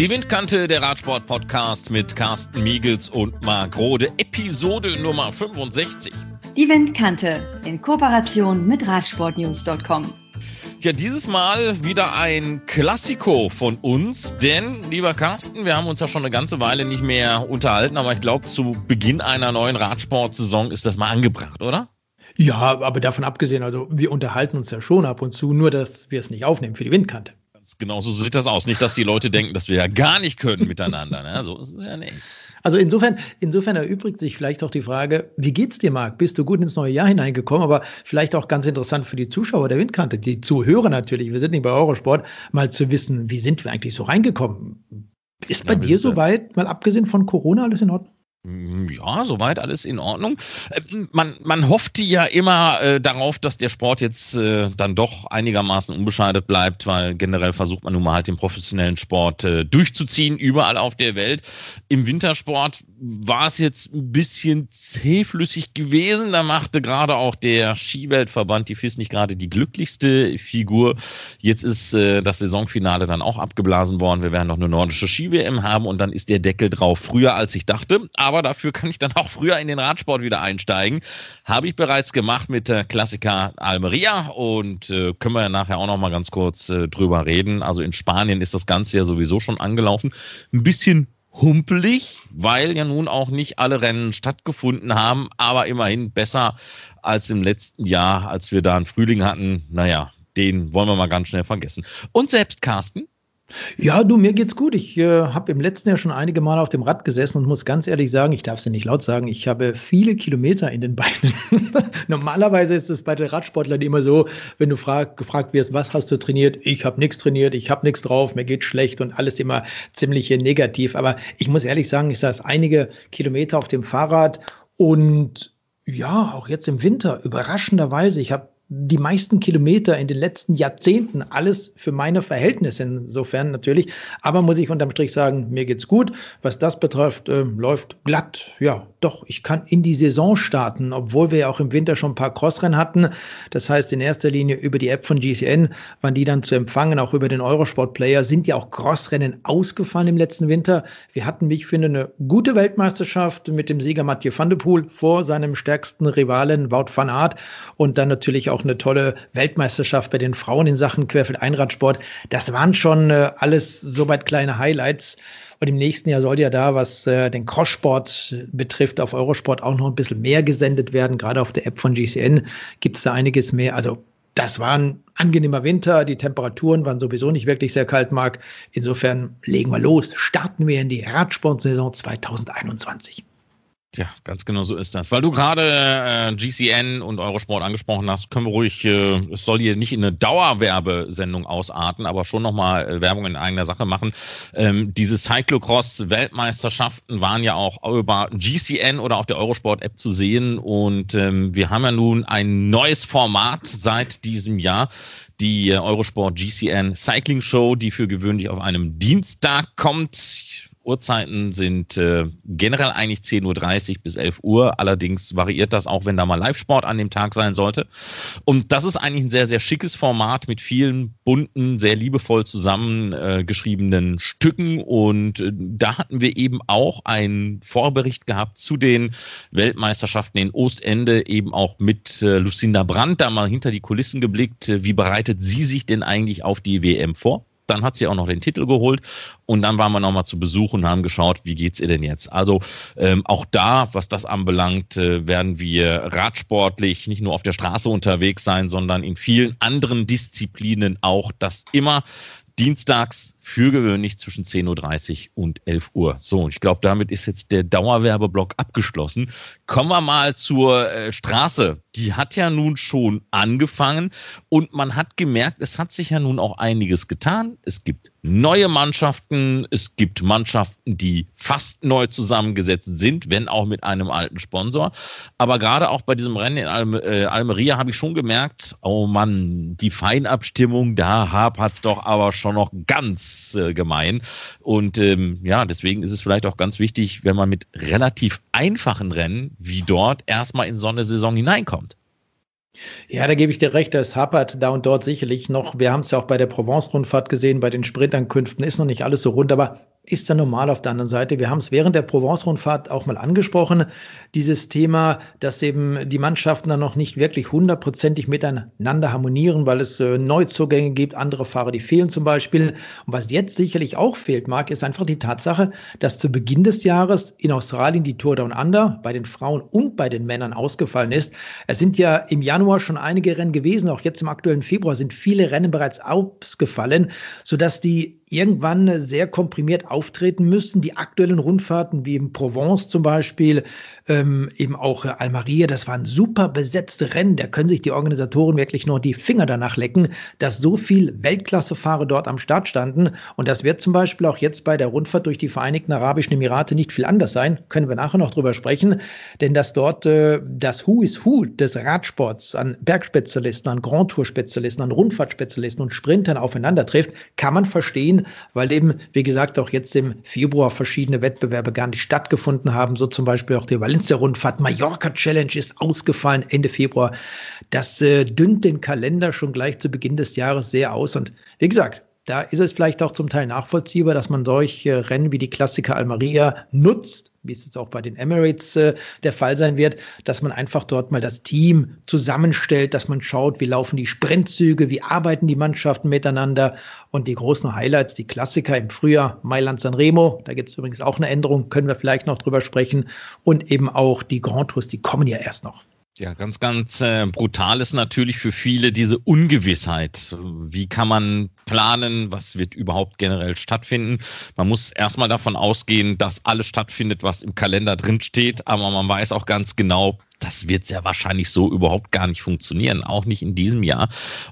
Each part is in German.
Die Windkante, der Radsport-Podcast mit Carsten Miegels und Marc Rode, Episode Nummer 65. Die Windkante in Kooperation mit Radsportnews.com. Ja, dieses Mal wieder ein Klassiko von uns, denn, lieber Carsten, wir haben uns ja schon eine ganze Weile nicht mehr unterhalten, aber ich glaube, zu Beginn einer neuen Radsportsaison ist das mal angebracht, oder? Ja, aber davon abgesehen, also wir unterhalten uns ja schon ab und zu, nur dass wir es nicht aufnehmen für die Windkante. Genau so sieht das aus. Nicht, dass die Leute denken, dass wir ja gar nicht können miteinander. Ne? So ist es ja nicht. Also insofern, insofern erübrigt sich vielleicht auch die Frage, wie geht's dir, Marc? Bist du gut ins neue Jahr hineingekommen? Aber vielleicht auch ganz interessant für die Zuschauer der Windkante, die Zuhörer natürlich, wir sind nicht bei Eurosport, mal zu wissen, wie sind wir eigentlich so reingekommen? Ist bei ja, dir soweit, mal abgesehen von Corona, alles in Ordnung? Mm, ja, soweit alles in Ordnung. Äh, man, man hoffte ja immer äh, darauf, dass der Sport jetzt äh, dann doch einigermaßen unbescheidet bleibt, weil generell versucht man nun mal halt den professionellen Sport äh, durchzuziehen, überall auf der Welt. Im Wintersport war es jetzt ein bisschen zähflüssig gewesen. Da machte gerade auch der Skiweltverband die FIS nicht gerade die glücklichste Figur. Jetzt ist äh, das Saisonfinale dann auch abgeblasen worden. Wir werden noch eine nordische Ski-WM haben und dann ist der Deckel drauf. Früher als ich dachte. Aber dafür kann ich dann auch früher in den Radsport wieder einsteigen. Habe ich bereits gemacht mit der Klassiker Almeria und äh, können wir nachher auch noch mal ganz kurz äh, drüber reden. Also in Spanien ist das Ganze ja sowieso schon angelaufen. Ein bisschen humpelig, weil ja nun auch nicht alle Rennen stattgefunden haben, aber immerhin besser als im letzten Jahr, als wir da einen Frühling hatten. Naja, den wollen wir mal ganz schnell vergessen. Und selbst Carsten, ja, du, mir geht's gut. Ich äh, habe im letzten Jahr schon einige Mal auf dem Rad gesessen und muss ganz ehrlich sagen, ich darf es ja nicht laut sagen, ich habe viele Kilometer in den Beinen. Normalerweise ist es bei den Radsportlern immer so, wenn du frag, gefragt wirst, was hast du trainiert? Ich habe nichts trainiert, ich habe nichts drauf, mir geht schlecht und alles immer ziemlich negativ. Aber ich muss ehrlich sagen, ich saß einige Kilometer auf dem Fahrrad und ja, auch jetzt im Winter, überraschenderweise, ich habe die meisten Kilometer in den letzten Jahrzehnten. Alles für meine Verhältnisse insofern natürlich. Aber muss ich unterm Strich sagen, mir geht's gut. Was das betrifft, äh, läuft glatt. Ja, doch, ich kann in die Saison starten, obwohl wir ja auch im Winter schon ein paar Crossrennen hatten. Das heißt, in erster Linie über die App von GCN waren die dann zu empfangen, auch über den Eurosport Player sind ja auch Crossrennen ausgefallen im letzten Winter. Wir hatten, wie ich finde, eine gute Weltmeisterschaft mit dem Sieger Mathieu van de Poel vor seinem stärksten Rivalen Wout van Aert und dann natürlich auch auch eine tolle Weltmeisterschaft bei den Frauen in Sachen Querfeld-Einradsport. Das waren schon äh, alles soweit kleine Highlights. Und im nächsten Jahr soll ja da, was äh, den Crosssport betrifft, auf Eurosport auch noch ein bisschen mehr gesendet werden. Gerade auf der App von GCN gibt es da einiges mehr. Also das war ein angenehmer Winter. Die Temperaturen waren sowieso nicht wirklich sehr kalt, Marc. Insofern legen wir los. Starten wir in die Radsportsaison 2021. Ja, ganz genau so ist das. Weil du gerade äh, GCN und Eurosport angesprochen hast, können wir ruhig, äh, es soll hier nicht in eine Dauerwerbesendung ausarten, aber schon nochmal äh, Werbung in eigener Sache machen. Ähm, diese Cyclocross-Weltmeisterschaften waren ja auch über GCN oder auf der Eurosport-App zu sehen und ähm, wir haben ja nun ein neues Format seit diesem Jahr die äh, Eurosport GCN Cycling Show, die für gewöhnlich auf einem Dienstag kommt. Uhrzeiten sind äh, generell eigentlich 10.30 Uhr bis 11 Uhr. Allerdings variiert das auch, wenn da mal Live-Sport an dem Tag sein sollte. Und das ist eigentlich ein sehr, sehr schickes Format mit vielen bunten, sehr liebevoll zusammengeschriebenen äh, Stücken. Und äh, da hatten wir eben auch einen Vorbericht gehabt zu den Weltmeisterschaften in Ostende, eben auch mit äh, Lucinda Brandt, da mal hinter die Kulissen geblickt. Wie bereitet sie sich denn eigentlich auf die WM vor? Dann hat sie auch noch den Titel geholt und dann waren wir nochmal zu Besuch und haben geschaut, wie geht's ihr denn jetzt? Also ähm, auch da, was das anbelangt, äh, werden wir radsportlich nicht nur auf der Straße unterwegs sein, sondern in vielen anderen Disziplinen auch. Das immer dienstags für gewöhnlich zwischen 10.30 Uhr und 11 Uhr. So, ich glaube, damit ist jetzt der Dauerwerbeblock abgeschlossen. Kommen wir mal zur äh, Straße. Die hat ja nun schon angefangen und man hat gemerkt, es hat sich ja nun auch einiges getan. Es gibt neue Mannschaften, es gibt Mannschaften, die fast neu zusammengesetzt sind, wenn auch mit einem alten Sponsor. Aber gerade auch bei diesem Rennen in Alme, äh, Almeria habe ich schon gemerkt, oh Mann, die Feinabstimmung, da hat es doch aber schon noch ganz äh, gemein. Und ähm, ja, deswegen ist es vielleicht auch ganz wichtig, wenn man mit relativ einfachen Rennen wie dort erstmal in so eine Saison hineinkommt. Ja, da gebe ich dir recht, das hapert da und dort sicherlich noch. Wir haben es ja auch bei der Provence-Rundfahrt gesehen, bei den Sprintankünften ist noch nicht alles so rund, aber ist ja normal auf der anderen Seite. Wir haben es während der Provence-Rundfahrt auch mal angesprochen, dieses Thema, dass eben die Mannschaften dann noch nicht wirklich hundertprozentig miteinander harmonieren, weil es äh, Neuzugänge gibt, andere Fahrer, die fehlen zum Beispiel. Und was jetzt sicherlich auch fehlt, Marc, ist einfach die Tatsache, dass zu Beginn des Jahres in Australien die Tour Down Under bei den Frauen und bei den Männern ausgefallen ist. Es sind ja im Januar schon einige Rennen gewesen, auch jetzt im aktuellen Februar sind viele Rennen bereits ausgefallen, sodass die irgendwann sehr komprimiert auftreten müssen. Die aktuellen Rundfahrten wie in Provence zum Beispiel, ähm, eben auch Almeria, das waren super besetzte Rennen. Da können sich die Organisatoren wirklich nur die Finger danach lecken, dass so viel Weltklassefahrer dort am Start standen. Und das wird zum Beispiel auch jetzt bei der Rundfahrt durch die Vereinigten Arabischen Emirate nicht viel anders sein. Können wir nachher noch drüber sprechen, denn dass dort äh, das Who is Who des Radsports an Bergspezialisten, an Grand Tour Spezialisten, an Rundfahrtspezialisten und Sprintern aufeinander trifft, kann man verstehen, weil eben, wie gesagt, auch jetzt im Februar verschiedene Wettbewerbe gar nicht stattgefunden haben. So zum Beispiel auch die Valencia-Rundfahrt. Mallorca Challenge ist ausgefallen Ende Februar. Das äh, dünnt den Kalender schon gleich zu Beginn des Jahres sehr aus. Und wie gesagt, da ist es vielleicht auch zum Teil nachvollziehbar, dass man solche Rennen wie die Klassiker Almeria nutzt, wie es jetzt auch bei den Emirates äh, der Fall sein wird, dass man einfach dort mal das Team zusammenstellt, dass man schaut, wie laufen die Sprintzüge, wie arbeiten die Mannschaften miteinander und die großen Highlights, die Klassiker im Frühjahr, Mailand San Remo, da gibt es übrigens auch eine Änderung, können wir vielleicht noch drüber sprechen und eben auch die Grand Tours, die kommen ja erst noch. Ja, ganz, ganz äh, brutal ist natürlich für viele diese Ungewissheit. Wie kann man planen? Was wird überhaupt generell stattfinden? Man muss erstmal davon ausgehen, dass alles stattfindet, was im Kalender drin steht. Aber man weiß auch ganz genau, das wird sehr wahrscheinlich so überhaupt gar nicht funktionieren, auch nicht in diesem Jahr.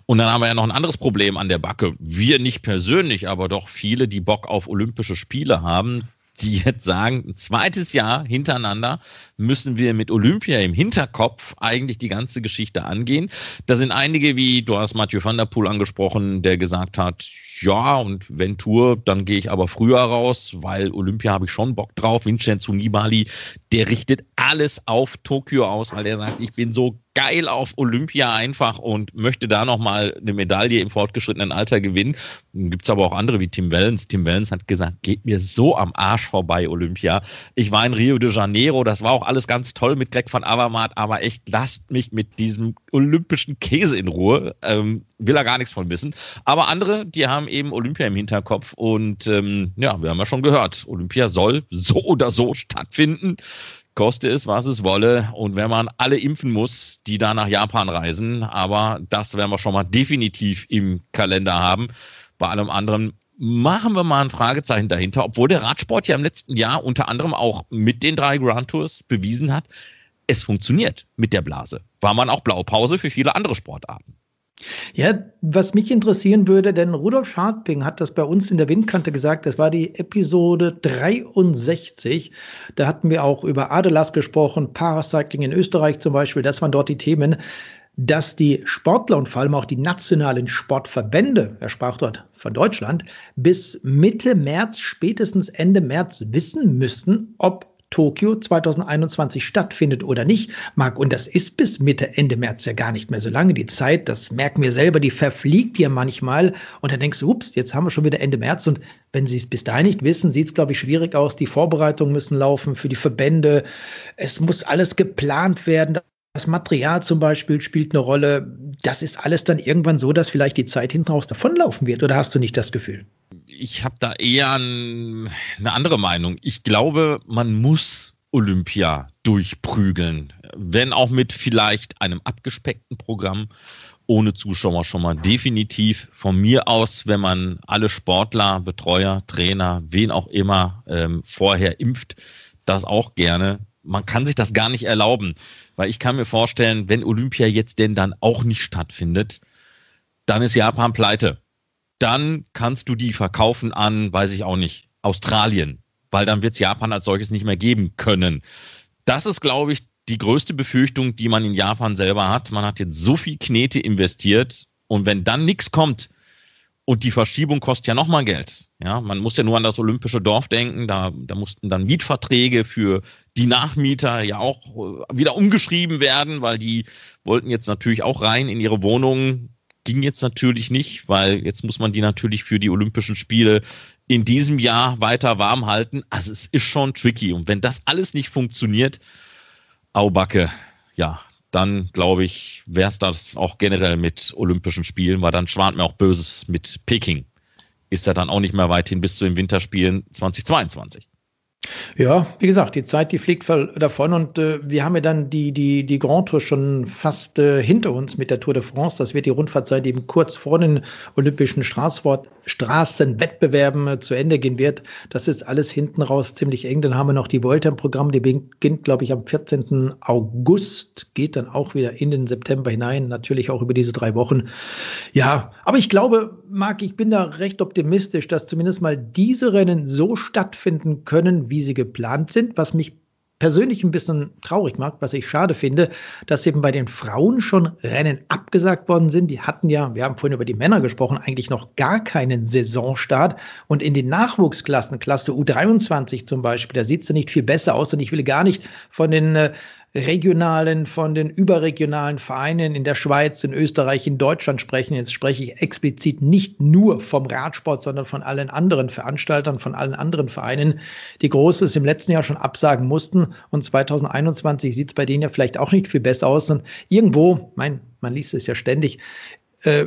Und dann haben wir ja noch ein anderes Problem an der Backe. Wir nicht persönlich, aber doch viele, die Bock auf Olympische Spiele haben, die jetzt sagen, ein zweites Jahr hintereinander müssen wir mit Olympia im Hinterkopf eigentlich die ganze Geschichte angehen. Da sind einige, wie du hast Mathieu van der Poel angesprochen, der gesagt hat, ja, und wenn Tour, dann gehe ich aber früher raus, weil Olympia habe ich schon Bock drauf. Vincenzo Nibali, der richtet alles auf Tokio aus, weil der sagt, ich bin so geil auf Olympia einfach und möchte da nochmal eine Medaille im fortgeschrittenen Alter gewinnen. Gibt es aber auch andere wie Tim Wellens. Tim Wellens hat gesagt, geht mir so am Arsch vorbei, Olympia. Ich war in Rio de Janeiro, das war auch alles ganz toll mit Greg van Avermaet, aber echt, lasst mich mit diesem olympischen Käse in Ruhe. Ähm, will er gar nichts von wissen. Aber andere, die haben eben Olympia im Hinterkopf und ähm, ja, wir haben ja schon gehört, Olympia soll so oder so stattfinden koste es, was es wolle. Und wenn man alle impfen muss, die da nach Japan reisen, aber das werden wir schon mal definitiv im Kalender haben. Bei allem anderen machen wir mal ein Fragezeichen dahinter, obwohl der Radsport ja im letzten Jahr unter anderem auch mit den drei Grand Tours bewiesen hat, es funktioniert mit der Blase. War man auch Blaupause für viele andere Sportarten. Ja, was mich interessieren würde, denn Rudolf Scharping hat das bei uns in der Windkante gesagt, das war die Episode 63. Da hatten wir auch über Adelas gesprochen, Paracycling in Österreich zum Beispiel, das waren dort die Themen, dass die Sportler und vor allem auch die nationalen Sportverbände, er sprach dort von Deutschland, bis Mitte März, spätestens Ende März wissen müssten, ob Tokio 2021 stattfindet oder nicht, Marc. Und das ist bis Mitte, Ende März ja gar nicht mehr so lange. Die Zeit, das merken wir selber, die verfliegt ja manchmal. Und dann denkst du, ups, jetzt haben wir schon wieder Ende März. Und wenn sie es bis dahin nicht wissen, sieht es, glaube ich, schwierig aus. Die Vorbereitungen müssen laufen für die Verbände. Es muss alles geplant werden. Das Material zum Beispiel spielt eine Rolle. Das ist alles dann irgendwann so, dass vielleicht die Zeit hinten raus davonlaufen wird. Oder hast du nicht das Gefühl? ich habe da eher ein, eine andere Meinung. Ich glaube, man muss Olympia durchprügeln, wenn auch mit vielleicht einem abgespeckten Programm ohne Zuschauer schon mal definitiv von mir aus, wenn man alle Sportler, Betreuer, Trainer, wen auch immer ähm, vorher impft, das auch gerne. Man kann sich das gar nicht erlauben, weil ich kann mir vorstellen, wenn Olympia jetzt denn dann auch nicht stattfindet, dann ist Japan pleite dann kannst du die verkaufen an, weiß ich auch nicht, Australien, weil dann wird es Japan als solches nicht mehr geben können. Das ist, glaube ich, die größte Befürchtung, die man in Japan selber hat. Man hat jetzt so viel Knete investiert und wenn dann nichts kommt und die Verschiebung kostet ja nochmal Geld. Ja, man muss ja nur an das olympische Dorf denken. Da, da mussten dann Mietverträge für die Nachmieter ja auch wieder umgeschrieben werden, weil die wollten jetzt natürlich auch rein in ihre Wohnungen ging jetzt natürlich nicht, weil jetzt muss man die natürlich für die Olympischen Spiele in diesem Jahr weiter warm halten. Also es ist schon tricky. Und wenn das alles nicht funktioniert, Aubacke, ja, dann glaube ich, wäre es das auch generell mit Olympischen Spielen, weil dann schwant mir auch Böses mit Peking. Ist ja dann auch nicht mehr weit hin bis zu den Winterspielen 2022. Ja, wie gesagt, die Zeit, die fliegt davon und äh, wir haben ja dann die, die, die Grand Tour schon fast äh, hinter uns mit der Tour de France. Das wird die Rundfahrt sein, die eben kurz vor den Olympischen Straßenwettbewerben äh, zu Ende gehen wird. Das ist alles hinten raus ziemlich eng. Dann haben wir noch die Volta im Programm, die beginnt, glaube ich, am 14. August, geht dann auch wieder in den September hinein, natürlich auch über diese drei Wochen. Ja, aber ich glaube, Marc, ich bin da recht optimistisch, dass zumindest mal diese Rennen so stattfinden können, wie sie geplant sind, was mich persönlich ein bisschen traurig macht, was ich schade finde, dass eben bei den Frauen schon Rennen abgesagt worden sind. Die hatten ja, wir haben vorhin über die Männer gesprochen, eigentlich noch gar keinen Saisonstart. Und in den Nachwuchsklassen, Klasse U23 zum Beispiel, da sieht es ja nicht viel besser aus. Und ich will gar nicht von den äh, regionalen, von den überregionalen Vereinen in der Schweiz, in Österreich, in Deutschland sprechen. Jetzt spreche ich explizit nicht nur vom Radsport, sondern von allen anderen Veranstaltern, von allen anderen Vereinen, die Großes im letzten Jahr schon absagen mussten. Und 2021 sieht es bei denen ja vielleicht auch nicht viel besser aus. Und irgendwo, mein, man liest es ja ständig, äh,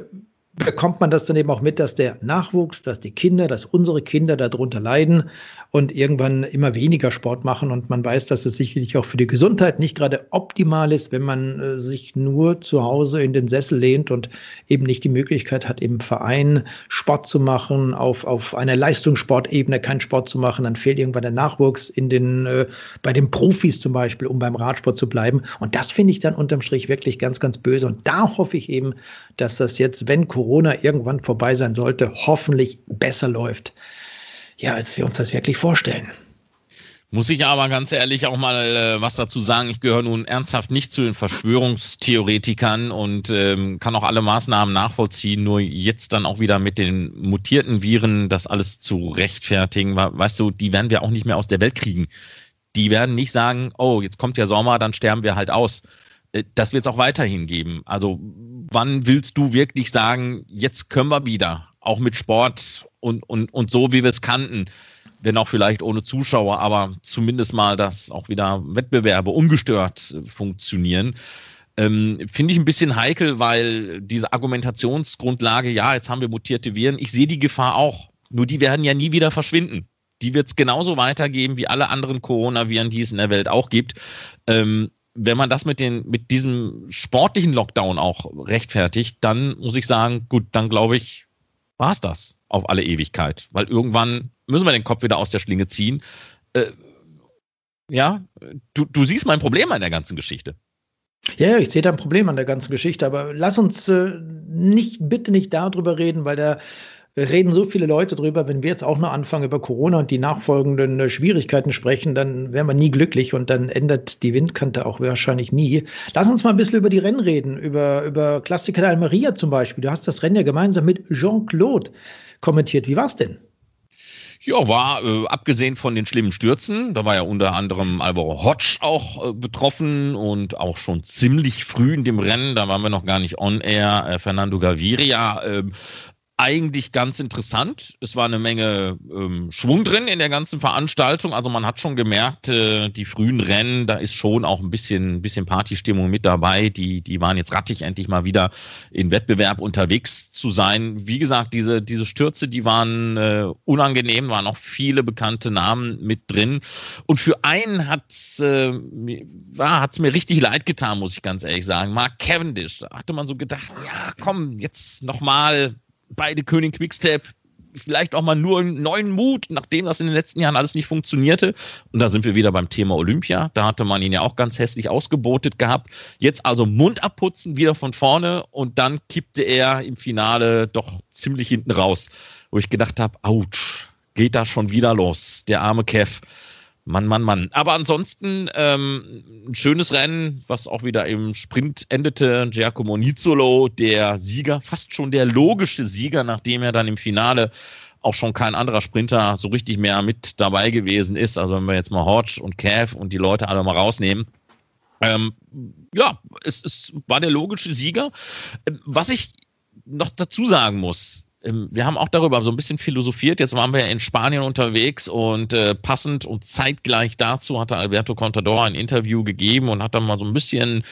bekommt man das dann eben auch mit, dass der Nachwuchs, dass die Kinder, dass unsere Kinder darunter leiden und irgendwann immer weniger Sport machen. Und man weiß, dass es sicherlich auch für die Gesundheit nicht gerade optimal ist, wenn man äh, sich nur zu Hause in den Sessel lehnt und eben nicht die Möglichkeit hat, im Verein Sport zu machen, auf, auf einer Leistungssportebene keinen Sport zu machen. Dann fehlt irgendwann der Nachwuchs in den, äh, bei den Profis zum Beispiel, um beim Radsport zu bleiben. Und das finde ich dann unterm Strich wirklich ganz, ganz böse. Und da hoffe ich eben, dass das jetzt, wenn Corona irgendwann vorbei sein sollte, hoffentlich besser läuft ja, als wir uns das wirklich vorstellen. Muss ich aber ganz ehrlich auch mal äh, was dazu sagen. Ich gehöre nun ernsthaft nicht zu den Verschwörungstheoretikern und ähm, kann auch alle Maßnahmen nachvollziehen. Nur jetzt dann auch wieder mit den mutierten Viren das alles zu rechtfertigen. Weißt du, die werden wir auch nicht mehr aus der Welt kriegen. Die werden nicht sagen, oh, jetzt kommt ja Sommer, dann sterben wir halt aus. Äh, das wird es auch weiterhin geben. Also wann willst du wirklich sagen, jetzt können wir wieder? auch mit Sport und, und, und so, wie wir es kannten. Wenn auch vielleicht ohne Zuschauer, aber zumindest mal, dass auch wieder Wettbewerbe ungestört funktionieren. Ähm, Finde ich ein bisschen heikel, weil diese Argumentationsgrundlage, ja, jetzt haben wir mutierte Viren, ich sehe die Gefahr auch. Nur die werden ja nie wieder verschwinden. Die wird es genauso weitergeben wie alle anderen Coronaviren, die es in der Welt auch gibt. Ähm, wenn man das mit, den, mit diesem sportlichen Lockdown auch rechtfertigt, dann muss ich sagen, gut, dann glaube ich, war es das auf alle Ewigkeit. Weil irgendwann müssen wir den Kopf wieder aus der Schlinge ziehen. Äh, ja, du, du siehst mein Problem an der ganzen Geschichte. Ja, ich sehe da ein Problem an der ganzen Geschichte, aber lass uns äh, nicht, bitte nicht darüber reden, weil der reden so viele Leute drüber. Wenn wir jetzt auch noch anfangen, über Corona und die nachfolgenden äh, Schwierigkeiten sprechen, dann wären wir nie glücklich und dann ändert die Windkante auch wahrscheinlich nie. Lass uns mal ein bisschen über die Rennen reden, über, über Klassiker der Almeria zum Beispiel. Du hast das Rennen ja gemeinsam mit Jean-Claude kommentiert. Wie war es denn? Ja, war äh, abgesehen von den schlimmen Stürzen, da war ja unter anderem Alvaro Hodge auch äh, betroffen und auch schon ziemlich früh in dem Rennen, da waren wir noch gar nicht on air, äh, Fernando Gaviria äh, eigentlich ganz interessant. Es war eine Menge ähm, Schwung drin in der ganzen Veranstaltung. Also man hat schon gemerkt, äh, die frühen Rennen, da ist schon auch ein bisschen, bisschen Partystimmung mit dabei. Die, die waren jetzt rattig, endlich mal wieder in Wettbewerb unterwegs zu sein. Wie gesagt, diese, diese Stürze, die waren äh, unangenehm, waren auch viele bekannte Namen mit drin. Und für einen hat es äh, mir richtig leid getan, muss ich ganz ehrlich sagen. Mark Cavendish, da hatte man so gedacht, ja, komm, jetzt nochmal beide König Quickstep vielleicht auch mal nur einen neuen Mut, nachdem das in den letzten Jahren alles nicht funktionierte. Und da sind wir wieder beim Thema Olympia. Da hatte man ihn ja auch ganz hässlich ausgebotet gehabt. Jetzt also Mund abputzen, wieder von vorne und dann kippte er im Finale doch ziemlich hinten raus, wo ich gedacht habe, ouch, geht da schon wieder los, der arme Kev. Mann, Mann, Mann. Aber ansonsten ähm, ein schönes Rennen, was auch wieder im Sprint endete. Giacomo Nizzolo, der Sieger, fast schon der logische Sieger, nachdem er dann im Finale auch schon kein anderer Sprinter so richtig mehr mit dabei gewesen ist. Also wenn wir jetzt mal Hodge und Cav und die Leute alle mal rausnehmen. Ähm, ja, es, es war der logische Sieger. Was ich noch dazu sagen muss, ähm, wir haben auch darüber so ein bisschen philosophiert. Jetzt waren wir in Spanien unterwegs und äh, passend und zeitgleich dazu hatte Alberto Contador ein Interview gegeben und hat dann mal so ein bisschen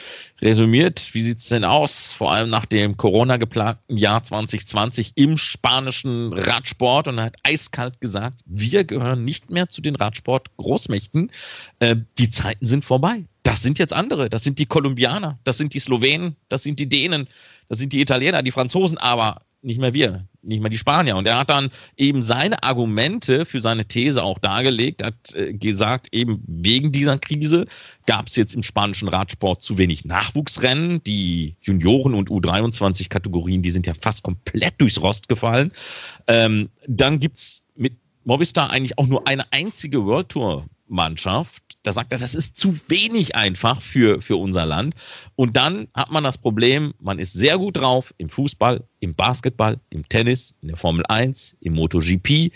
resümiert, wie sieht es denn aus, vor allem nach dem Corona-geplagten Jahr 2020 im spanischen Radsport und er hat eiskalt gesagt, wir gehören nicht mehr zu den Radsport-Großmächten. Äh, die Zeiten sind vorbei. Das sind jetzt andere. Das sind die Kolumbianer, das sind die Slowenen, das sind die Dänen, das sind die Italiener, die Franzosen, aber nicht mehr wir, nicht mehr die Spanier. Und er hat dann eben seine Argumente für seine These auch dargelegt, hat äh, gesagt, eben wegen dieser Krise gab es jetzt im spanischen Radsport zu wenig Nachwuchsrennen. Die Junioren- und U23-Kategorien, die sind ja fast komplett durchs Rost gefallen. Ähm, dann gibt es mit Movistar eigentlich auch nur eine einzige World Tour Mannschaft. Da sagt er, das ist zu wenig einfach für, für unser Land. Und dann hat man das Problem, man ist sehr gut drauf im Fußball, im Basketball, im Tennis, in der Formel 1, im MotoGP.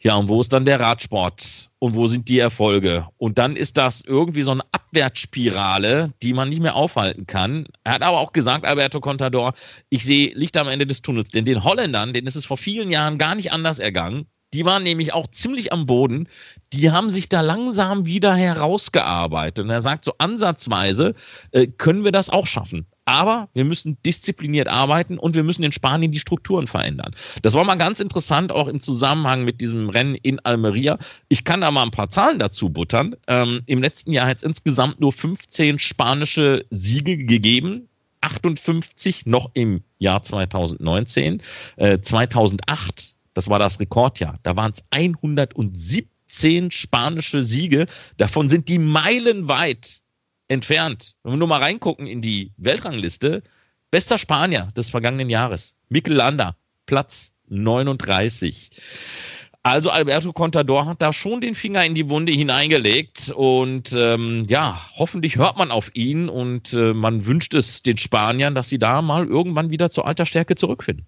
Ja, und wo ist dann der Radsport? Und wo sind die Erfolge? Und dann ist das irgendwie so eine Abwärtsspirale, die man nicht mehr aufhalten kann. Er hat aber auch gesagt, Alberto Contador, ich sehe Licht am Ende des Tunnels. Denn den Holländern, denen ist es vor vielen Jahren gar nicht anders ergangen. Die waren nämlich auch ziemlich am Boden. Die haben sich da langsam wieder herausgearbeitet. Und er sagt so ansatzweise, äh, können wir das auch schaffen. Aber wir müssen diszipliniert arbeiten und wir müssen in Spanien die Strukturen verändern. Das war mal ganz interessant, auch im Zusammenhang mit diesem Rennen in Almeria. Ich kann da mal ein paar Zahlen dazu buttern. Ähm, Im letzten Jahr hat es insgesamt nur 15 spanische Siege gegeben. 58 noch im Jahr 2019. Äh, 2008 das war das Rekordjahr. Da waren es 117 spanische Siege. Davon sind die meilenweit entfernt. Wenn wir nur mal reingucken in die Weltrangliste, bester Spanier des vergangenen Jahres, Mikel Landa, Platz 39. Also Alberto Contador hat da schon den Finger in die Wunde hineingelegt und ähm, ja, hoffentlich hört man auf ihn und äh, man wünscht es den Spaniern, dass sie da mal irgendwann wieder zur alter Stärke zurückfinden.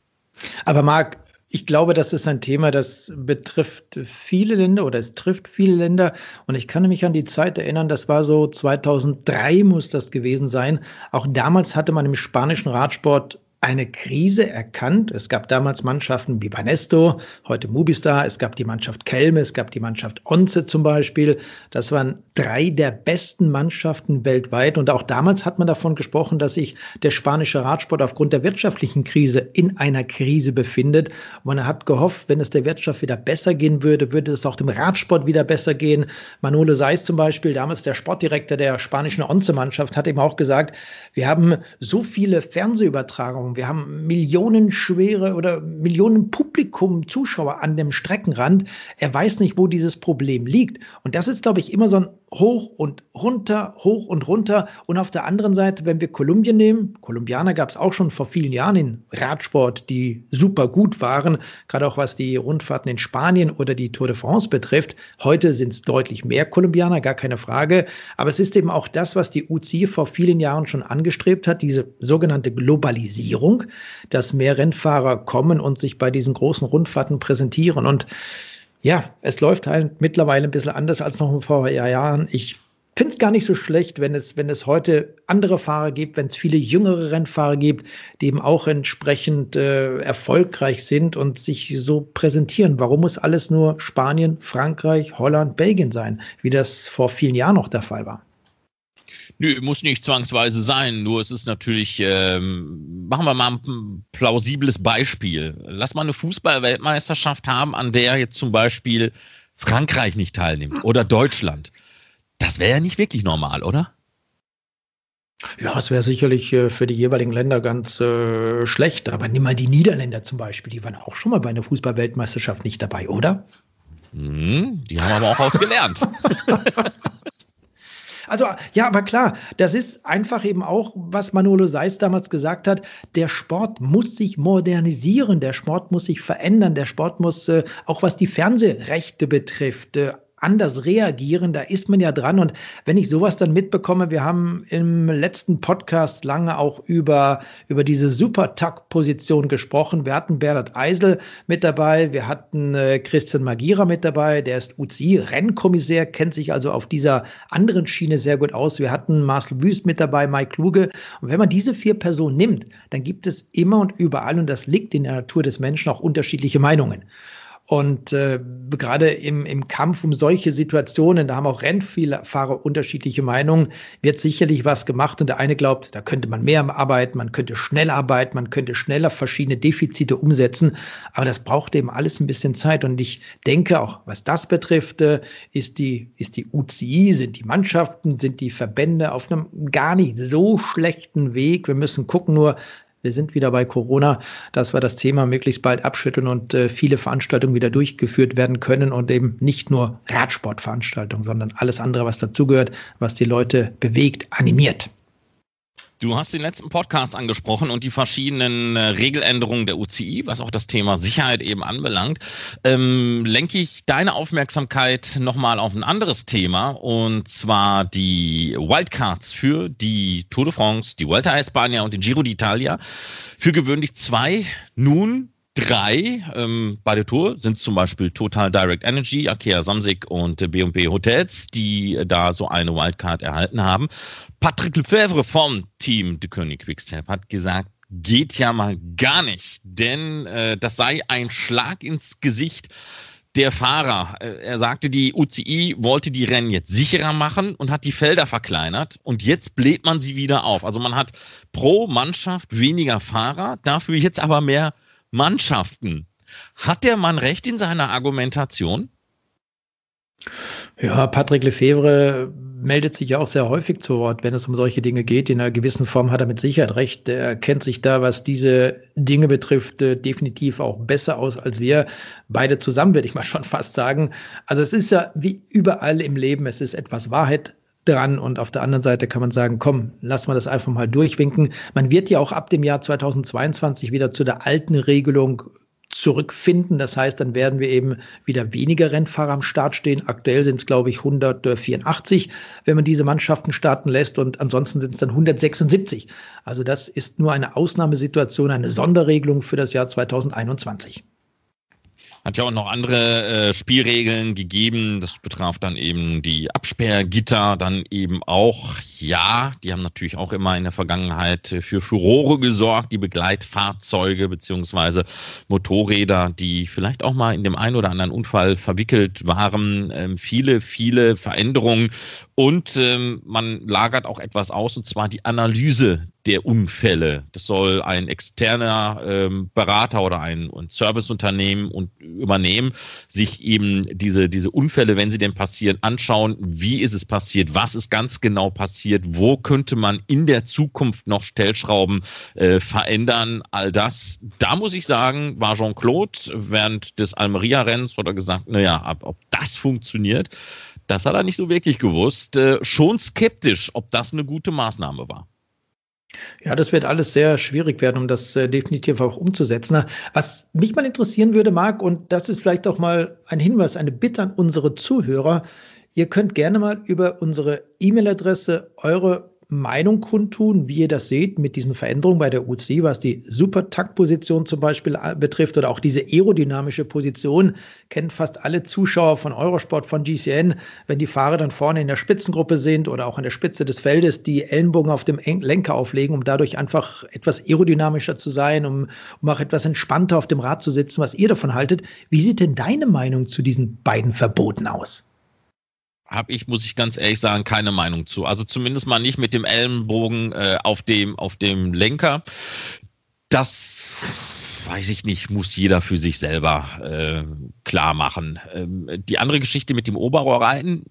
Aber Marc, ich glaube, das ist ein Thema, das betrifft viele Länder oder es trifft viele Länder. Und ich kann mich an die Zeit erinnern, das war so 2003 muss das gewesen sein. Auch damals hatte man im spanischen Radsport eine Krise erkannt. Es gab damals Mannschaften wie Banesto, heute Mubistar, es gab die Mannschaft Kelme, es gab die Mannschaft Onze zum Beispiel. Das waren drei der besten Mannschaften weltweit. Und auch damals hat man davon gesprochen, dass sich der spanische Radsport aufgrund der wirtschaftlichen Krise in einer Krise befindet. Man hat gehofft, wenn es der Wirtschaft wieder besser gehen würde, würde es auch dem Radsport wieder besser gehen. Manolo Seis zum Beispiel, damals der Sportdirektor der spanischen Onze-Mannschaft, hat eben auch gesagt, wir haben so viele Fernsehübertragungen wir haben millionenschwere oder Millionen Publikum, Zuschauer an dem Streckenrand. Er weiß nicht, wo dieses Problem liegt. Und das ist, glaube ich, immer so ein hoch und runter, hoch und runter. Und auf der anderen Seite, wenn wir Kolumbien nehmen, Kolumbianer gab es auch schon vor vielen Jahren in Radsport, die super gut waren, gerade auch was die Rundfahrten in Spanien oder die Tour de France betrifft. Heute sind es deutlich mehr Kolumbianer, gar keine Frage. Aber es ist eben auch das, was die UCI vor vielen Jahren schon angestrebt hat, diese sogenannte Globalisierung, dass mehr Rennfahrer kommen und sich bei diesen großen Rundfahrten präsentieren. Und ja, es läuft halt mittlerweile ein bisschen anders als noch vor Jahren. Ich finde es gar nicht so schlecht, wenn es, wenn es heute andere Fahrer gibt, wenn es viele jüngere Rennfahrer gibt, die eben auch entsprechend äh, erfolgreich sind und sich so präsentieren. Warum muss alles nur Spanien, Frankreich, Holland, Belgien sein, wie das vor vielen Jahren noch der Fall war? Nö, muss nicht zwangsweise sein. Nur es ist natürlich, ähm, machen wir mal ein plausibles Beispiel. Lass mal eine Fußball-Weltmeisterschaft haben, an der jetzt zum Beispiel Frankreich nicht teilnimmt oder Deutschland. Das wäre ja nicht wirklich normal, oder? Ja, es wäre sicherlich äh, für die jeweiligen Länder ganz äh, schlecht. Aber nimm mal die Niederländer zum Beispiel. Die waren auch schon mal bei einer Fußball-Weltmeisterschaft nicht dabei, oder? Hm, die haben aber auch ausgelernt. Also ja, aber klar, das ist einfach eben auch, was Manolo Seis damals gesagt hat, der Sport muss sich modernisieren, der Sport muss sich verändern, der Sport muss äh, auch was die Fernsehrechte betrifft, äh, anders reagieren. Da ist man ja dran. Und wenn ich sowas dann mitbekomme, wir haben im letzten Podcast lange auch über, über diese Super-Tuck-Position gesprochen. Wir hatten Bernhard Eisel mit dabei, wir hatten äh, Christian Magira mit dabei, der ist UCI-Rennkommissär, kennt sich also auf dieser anderen Schiene sehr gut aus. Wir hatten Marcel Wüst mit dabei, Mike Kluge. Und wenn man diese vier Personen nimmt, dann gibt es immer und überall, und das liegt in der Natur des Menschen, auch unterschiedliche Meinungen. Und äh, gerade im, im Kampf um solche Situationen, da haben auch Rennfahrer unterschiedliche Meinungen, wird sicherlich was gemacht. Und der eine glaubt, da könnte man mehr arbeiten, man könnte schneller arbeiten, man könnte schneller verschiedene Defizite umsetzen. Aber das braucht eben alles ein bisschen Zeit. Und ich denke auch, was das betrifft, äh, ist die, ist die UCI, sind die Mannschaften, sind die Verbände auf einem gar nicht so schlechten Weg. Wir müssen gucken nur, wir sind wieder bei Corona, dass wir das Thema möglichst bald abschütteln und äh, viele Veranstaltungen wieder durchgeführt werden können und eben nicht nur Radsportveranstaltungen, sondern alles andere, was dazugehört, was die Leute bewegt, animiert. Du hast den letzten Podcast angesprochen und die verschiedenen äh, Regeländerungen der UCI, was auch das Thema Sicherheit eben anbelangt. Ähm, lenke ich deine Aufmerksamkeit nochmal auf ein anderes Thema und zwar die Wildcards für die Tour de France, die Vuelta a España und den Giro d'Italia. Für gewöhnlich zwei, nun drei ähm, bei der Tour sind zum Beispiel Total Direct Energy, Akea Samsic und äh, B&B Hotels, die äh, da so eine Wildcard erhalten haben. Patrick Lefebvre vom Team De König Quickstep hat gesagt, geht ja mal gar nicht, denn äh, das sei ein Schlag ins Gesicht der Fahrer. Äh, er sagte, die UCI wollte die Rennen jetzt sicherer machen und hat die Felder verkleinert und jetzt bläht man sie wieder auf. Also man hat pro Mannschaft weniger Fahrer, dafür jetzt aber mehr Mannschaften. Hat der Mann recht in seiner Argumentation? Ja, Patrick Lefebvre meldet sich ja auch sehr häufig zu Wort, wenn es um solche Dinge geht. In einer gewissen Form hat er mit Sicherheit recht. Er kennt sich da, was diese Dinge betrifft, äh, definitiv auch besser aus als wir. Beide zusammen, würde ich mal schon fast sagen. Also es ist ja wie überall im Leben, es ist etwas Wahrheit dran und auf der anderen Seite kann man sagen, komm, lass mal das einfach mal durchwinken. Man wird ja auch ab dem Jahr 2022 wieder zu der alten Regelung zurückfinden. Das heißt, dann werden wir eben wieder weniger Rennfahrer am Start stehen. Aktuell sind es, glaube ich, 184, wenn man diese Mannschaften starten lässt und ansonsten sind es dann 176. Also das ist nur eine Ausnahmesituation, eine Sonderregelung für das Jahr 2021. Hat ja auch noch andere äh, Spielregeln gegeben. Das betraf dann eben die Absperrgitter, dann eben auch, ja, die haben natürlich auch immer in der Vergangenheit für Furore gesorgt, die Begleitfahrzeuge beziehungsweise Motorräder, die vielleicht auch mal in dem einen oder anderen Unfall verwickelt waren. Ähm, viele, viele Veränderungen und ähm, man lagert auch etwas aus, und zwar die Analyse der Unfälle. Das soll ein externer ähm, Berater oder ein, ein Serviceunternehmen und übernehmen, sich eben diese, diese Unfälle, wenn sie denn passieren, anschauen, wie ist es passiert, was ist ganz genau passiert, wo könnte man in der Zukunft noch Stellschrauben äh, verändern, all das. Da muss ich sagen, war Jean-Claude während des Almeria-Renns oder gesagt, naja, ob das funktioniert. Das hat er nicht so wirklich gewusst. Äh, schon skeptisch, ob das eine gute Maßnahme war. Ja, das wird alles sehr schwierig werden, um das äh, definitiv auch umzusetzen. Was mich mal interessieren würde, Marc, und das ist vielleicht auch mal ein Hinweis, eine Bitte an unsere Zuhörer. Ihr könnt gerne mal über unsere E-Mail-Adresse eure Meinung kundtun, wie ihr das seht mit diesen Veränderungen bei der UC, was die Super-Takt-Position zum Beispiel äh, betrifft oder auch diese aerodynamische Position, kennen fast alle Zuschauer von Eurosport, von GCN, wenn die Fahrer dann vorne in der Spitzengruppe sind oder auch an der Spitze des Feldes, die Ellenbogen auf dem Lenker auflegen, um dadurch einfach etwas aerodynamischer zu sein, um, um auch etwas entspannter auf dem Rad zu sitzen, was ihr davon haltet. Wie sieht denn deine Meinung zu diesen beiden Verboten aus? Habe ich, muss ich ganz ehrlich sagen, keine Meinung zu. Also zumindest mal nicht mit dem Ellenbogen äh, auf, dem, auf dem Lenker. Das weiß ich nicht, muss jeder für sich selber äh, klar machen. Ähm, die andere Geschichte mit dem Oberrohrreiten,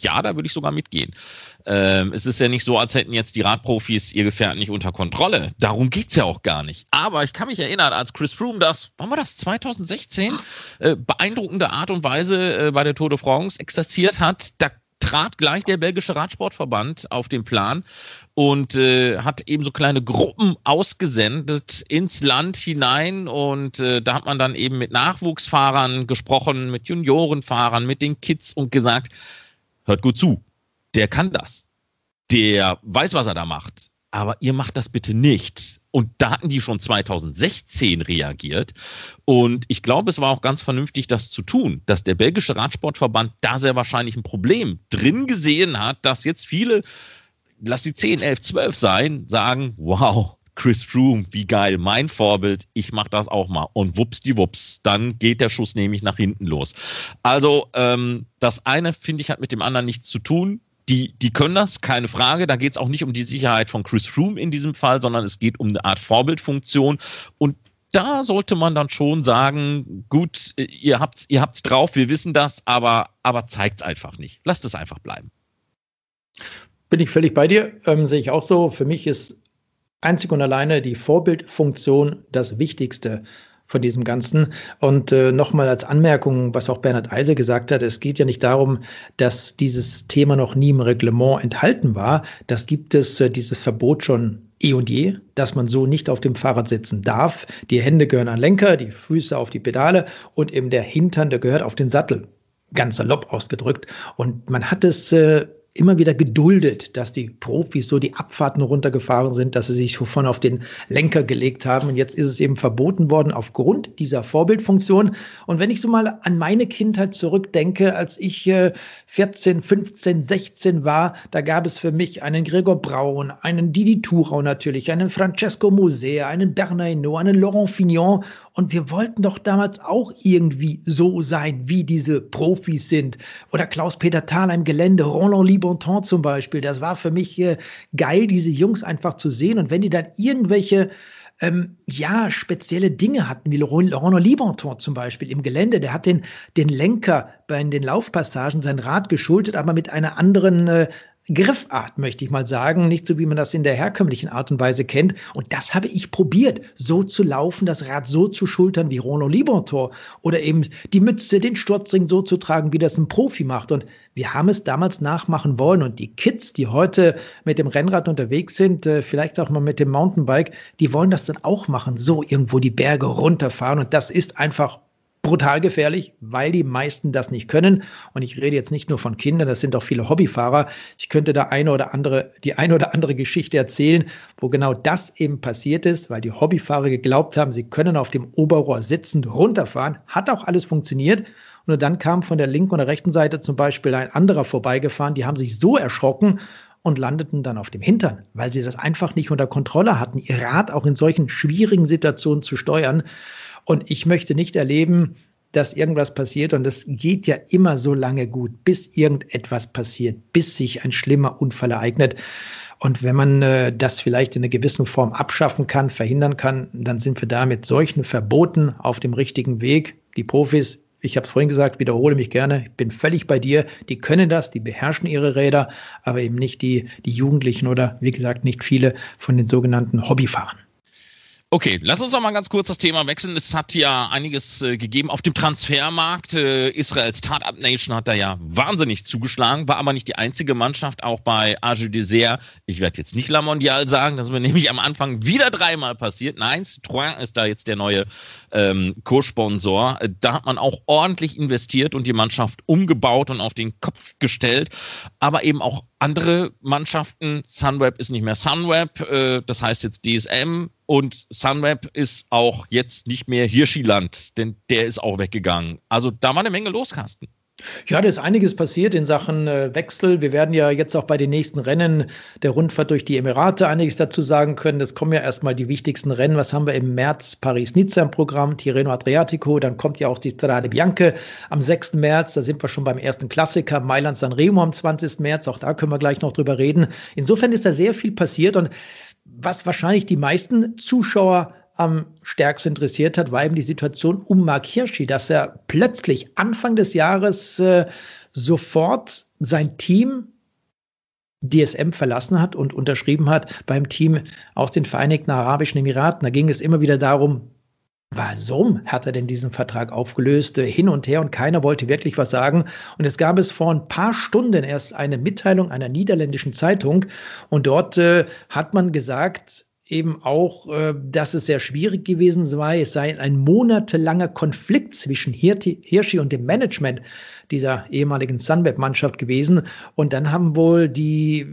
ja, da würde ich sogar mitgehen. Ähm, es ist ja nicht so, als hätten jetzt die Radprofis ihr Gefährt nicht unter Kontrolle. Darum geht es ja auch gar nicht. Aber ich kann mich erinnern, als Chris Froome das, wann war das, 2016, äh, beeindruckende Art und Weise äh, bei der Tour de France exerziert hat, da trat gleich der belgische Radsportverband auf den Plan und äh, hat eben so kleine Gruppen ausgesendet ins Land hinein. Und äh, da hat man dann eben mit Nachwuchsfahrern gesprochen, mit Juniorenfahrern, mit den Kids und gesagt, hört gut zu, der kann das. Der weiß, was er da macht. Aber ihr macht das bitte nicht. Und da hatten die schon 2016 reagiert. Und ich glaube, es war auch ganz vernünftig, das zu tun, dass der belgische Radsportverband da sehr wahrscheinlich ein Problem drin gesehen hat, dass jetzt viele, lass sie 10, 11, 12 sein, sagen, wow, Chris Froome, wie geil, mein Vorbild, ich mache das auch mal. Und wups die wups, dann geht der Schuss nämlich nach hinten los. Also ähm, das eine, finde ich, hat mit dem anderen nichts zu tun die, die können das, keine Frage. Da geht es auch nicht um die Sicherheit von Chris Froome in diesem Fall, sondern es geht um eine Art Vorbildfunktion. Und da sollte man dann schon sagen, gut, ihr habt's, ihr habt's drauf, wir wissen das, aber, aber zeigt's einfach nicht. Lasst es einfach bleiben. Bin ich völlig bei dir, ähm, sehe ich auch so. Für mich ist einzig und alleine die Vorbildfunktion das Wichtigste von diesem Ganzen. Und äh, nochmal als Anmerkung, was auch Bernhard Eise gesagt hat, es geht ja nicht darum, dass dieses Thema noch nie im Reglement enthalten war. Das gibt es, äh, dieses Verbot schon eh und je, dass man so nicht auf dem Fahrrad sitzen darf. Die Hände gehören an Lenker, die Füße auf die Pedale und eben der Hintern, der gehört auf den Sattel. Ganz salopp ausgedrückt. Und man hat es äh, immer wieder geduldet, dass die Profis so die Abfahrten runtergefahren sind, dass sie sich von auf den Lenker gelegt haben. Und jetzt ist es eben verboten worden aufgrund dieser Vorbildfunktion. Und wenn ich so mal an meine Kindheit zurückdenke, als ich äh, 14, 15, 16 war, da gab es für mich einen Gregor Braun, einen Didi Thurau natürlich, einen Francesco Musea, einen Bernard Hinault, einen Laurent Fignon und wir wollten doch damals auch irgendwie so sein, wie diese Profis sind. Oder Klaus-Peter Thaler im Gelände, Roland Libonton zum Beispiel. Das war für mich äh, geil, diese Jungs einfach zu sehen. Und wenn die dann irgendwelche ähm, ja, spezielle Dinge hatten, wie Laurent Libonton zum Beispiel im Gelände. Der hat den, den Lenker bei den Laufpassagen, sein Rad geschultet, aber mit einer anderen äh, Griffart, möchte ich mal sagen, nicht so wie man das in der herkömmlichen Art und Weise kennt. Und das habe ich probiert, so zu laufen, das Rad so zu schultern wie Roland Libontor oder eben die Mütze, den Sturzring so zu tragen, wie das ein Profi macht. Und wir haben es damals nachmachen wollen. Und die Kids, die heute mit dem Rennrad unterwegs sind, äh, vielleicht auch mal mit dem Mountainbike, die wollen das dann auch machen, so irgendwo die Berge runterfahren. Und das ist einfach brutal gefährlich, weil die meisten das nicht können. Und ich rede jetzt nicht nur von Kindern, das sind auch viele Hobbyfahrer. Ich könnte da eine oder andere, die eine oder andere Geschichte erzählen, wo genau das eben passiert ist, weil die Hobbyfahrer geglaubt haben, sie können auf dem Oberrohr sitzend runterfahren. Hat auch alles funktioniert. Und dann kam von der linken und der rechten Seite zum Beispiel ein anderer vorbeigefahren, die haben sich so erschrocken und landeten dann auf dem Hintern, weil sie das einfach nicht unter Kontrolle hatten, ihr Rad auch in solchen schwierigen Situationen zu steuern. Und ich möchte nicht erleben, dass irgendwas passiert. Und das geht ja immer so lange gut, bis irgendetwas passiert, bis sich ein schlimmer Unfall ereignet. Und wenn man äh, das vielleicht in einer gewissen Form abschaffen kann, verhindern kann, dann sind wir da mit solchen Verboten auf dem richtigen Weg. Die Profis, ich habe es vorhin gesagt, wiederhole mich gerne, ich bin völlig bei dir. Die können das, die beherrschen ihre Räder, aber eben nicht die, die Jugendlichen oder wie gesagt nicht viele von den sogenannten Hobbyfahrern. Okay, lass uns noch mal ganz kurz das Thema wechseln. Es hat ja einiges äh, gegeben auf dem Transfermarkt. Äh, Israel Startup Nation hat da ja wahnsinnig zugeschlagen, war aber nicht die einzige Mannschaft, auch bei Age Dessert. Ich werde jetzt nicht La Mondiale sagen, das ist mir nämlich am Anfang wieder dreimal passiert. Nein, Citroën ist da jetzt der neue ähm, Co-Sponsor. Da hat man auch ordentlich investiert und die Mannschaft umgebaut und auf den Kopf gestellt. Aber eben auch andere Mannschaften. Sunweb ist nicht mehr Sunweb, äh, das heißt jetzt DSM und Sunweb ist auch jetzt nicht mehr Hirschiland, denn der ist auch weggegangen. Also da war eine Menge los, Carsten. Ja, da ist einiges passiert in Sachen äh, Wechsel. Wir werden ja jetzt auch bei den nächsten Rennen der Rundfahrt durch die Emirate einiges dazu sagen können. Es kommen ja erstmal die wichtigsten Rennen. Was haben wir im März? Paris-Nizza im Programm, Tirreno Adriatico. Dann kommt ja auch die Strade Bianche am 6. März. Da sind wir schon beim ersten Klassiker. Mailand San Remo am 20. März. Auch da können wir gleich noch drüber reden. Insofern ist da sehr viel passiert und was wahrscheinlich die meisten Zuschauer am stärksten interessiert hat, war eben die Situation um Mark Hirschi, dass er plötzlich Anfang des Jahres äh, sofort sein Team DSM verlassen hat und unterschrieben hat beim Team aus den Vereinigten Arabischen Emiraten. Da ging es immer wieder darum, Warum hat er denn diesen Vertrag aufgelöst? Hin und her und keiner wollte wirklich was sagen. Und es gab es vor ein paar Stunden erst eine Mitteilung einer niederländischen Zeitung. Und dort äh, hat man gesagt, eben auch, äh, dass es sehr schwierig gewesen sei. Es sei ein monatelanger Konflikt zwischen Hirschi und dem Management dieser ehemaligen Sunweb-Mannschaft gewesen. Und dann haben wohl die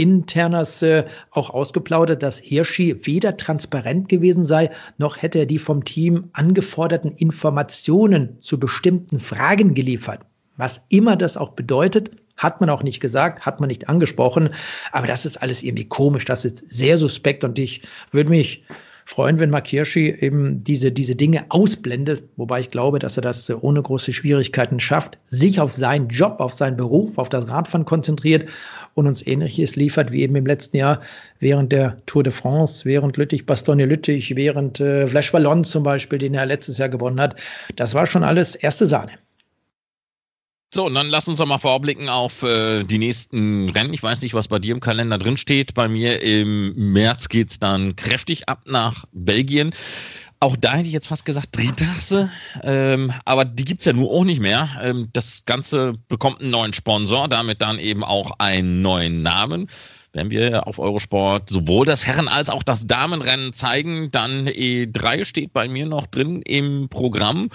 Internas äh, auch ausgeplaudert, dass Hirschi weder transparent gewesen sei, noch hätte er die vom Team angeforderten Informationen zu bestimmten Fragen geliefert. Was immer das auch bedeutet, hat man auch nicht gesagt, hat man nicht angesprochen. Aber das ist alles irgendwie komisch, das ist sehr suspekt und ich würde mich freuen, wenn Mark Hirschi eben diese, diese Dinge ausblendet, wobei ich glaube, dass er das äh, ohne große Schwierigkeiten schafft, sich auf seinen Job, auf seinen Beruf, auf das Radfahren konzentriert und uns Ähnliches liefert, wie eben im letzten Jahr während der Tour de France, während Lüttich, Bastogne Lüttich, während äh, Flash Ballon zum Beispiel, den er letztes Jahr gewonnen hat. Das war schon alles erste Sahne. So, und dann lass uns doch mal vorblicken auf äh, die nächsten Rennen. Ich weiß nicht, was bei dir im Kalender drin steht. Bei mir im März geht's dann kräftig ab nach Belgien. Auch da hätte ich jetzt fast gesagt Dritasse, ähm, aber die gibt's ja nur auch nicht mehr. Ähm, das Ganze bekommt einen neuen Sponsor, damit dann eben auch einen neuen Namen wenn wir auf Eurosport sowohl das Herren- als auch das Damenrennen zeigen, dann E3 steht bei mir noch drin im Programm,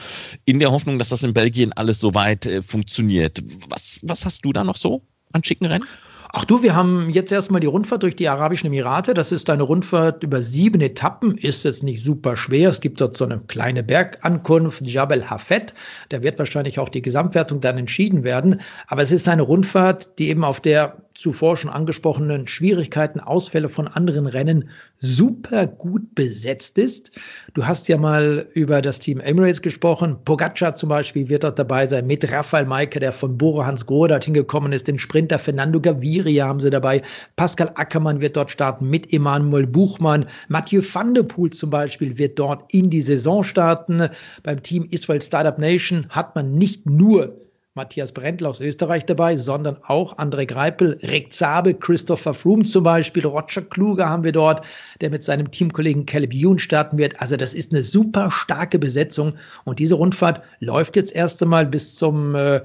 in der Hoffnung, dass das in Belgien alles soweit äh, funktioniert. Was, was hast du da noch so an schicken Rennen? Ach du, wir haben jetzt erstmal die Rundfahrt durch die Arabischen Emirate. Das ist eine Rundfahrt über sieben Etappen. Ist jetzt nicht super schwer. Es gibt dort so eine kleine Bergankunft, Jabal Hafet. Da wird wahrscheinlich auch die Gesamtwertung dann entschieden werden. Aber es ist eine Rundfahrt, die eben auf der zuvor schon angesprochenen Schwierigkeiten, Ausfälle von anderen Rennen super gut besetzt ist. Du hast ja mal über das Team Emirates gesprochen. Pogacar zum Beispiel wird dort dabei sein mit Rafael Maike, der von Bora Hans Grohe dorthin gekommen ist. Den Sprinter Fernando Gaviria haben sie dabei. Pascal Ackermann wird dort starten mit Emanuel Buchmann. Mathieu van der Poel zum Beispiel wird dort in die Saison starten. Beim Team Israel Startup Nation hat man nicht nur Matthias Brendl aus Österreich dabei, sondern auch André Greipel, Rick Zabel, Christopher Froome zum Beispiel, Roger Kluger haben wir dort, der mit seinem Teamkollegen Caleb Youn starten wird. Also das ist eine super starke Besetzung und diese Rundfahrt läuft jetzt erst einmal bis zum äh,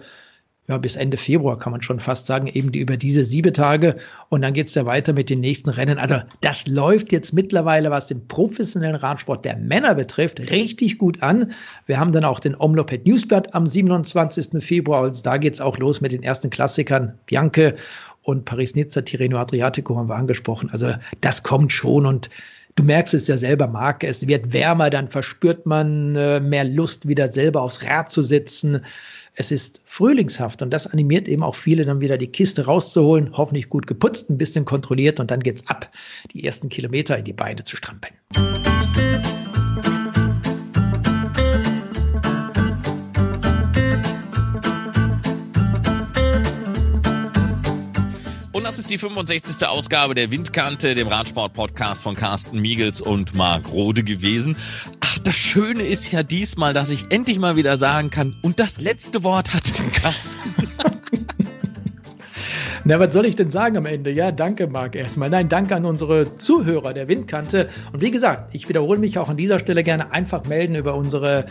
ja, bis Ende Februar kann man schon fast sagen, eben die, über diese sieben Tage. Und dann geht es ja weiter mit den nächsten Rennen. Also das läuft jetzt mittlerweile, was den professionellen Radsport der Männer betrifft, richtig gut an. Wir haben dann auch den Omloped Newsblatt am 27. Februar. Also da geht es auch los mit den ersten Klassikern. Bianche und Paris-Nizza, Tirreno Adriatico haben wir angesprochen. Also das kommt schon und Du merkst es ja selber, Marc, es wird wärmer, dann verspürt man äh, mehr Lust, wieder selber aufs Rad zu sitzen. Es ist frühlingshaft und das animiert eben auch viele, dann wieder die Kiste rauszuholen, hoffentlich gut geputzt, ein bisschen kontrolliert und dann geht's ab, die ersten Kilometer in die Beine zu strampeln. Ist die 65. Ausgabe der Windkante, dem Radsport-Podcast von Carsten Miegels und Marc Rode gewesen. Ach, das Schöne ist ja diesmal, dass ich endlich mal wieder sagen kann, und das letzte Wort hat Carsten. Na, was soll ich denn sagen am Ende? Ja, danke, Marc, erstmal. Nein, danke an unsere Zuhörer der Windkante. Und wie gesagt, ich wiederhole mich auch an dieser Stelle gerne einfach melden über unsere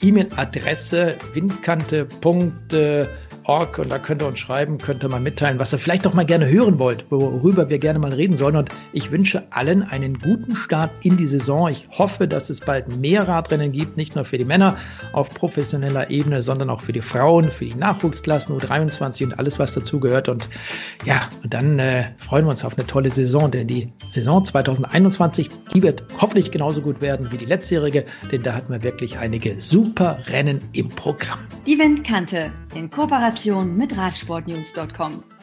E-Mail-Adresse windkante.de org und da könnt ihr uns schreiben, könnt ihr mal mitteilen, was ihr vielleicht noch mal gerne hören wollt, worüber wir gerne mal reden sollen. Und ich wünsche allen einen guten Start in die Saison. Ich hoffe, dass es bald mehr Radrennen gibt, nicht nur für die Männer auf professioneller Ebene, sondern auch für die Frauen, für die Nachwuchsklassen U23 und alles, was dazugehört. Und ja, und dann äh, freuen wir uns auf eine tolle Saison, denn die Saison 2021, die wird hoffentlich genauso gut werden wie die letztjährige, denn da hatten wir wirklich einige super Rennen im Programm. Die Windkante in Kooperation mit Radsportnews.com.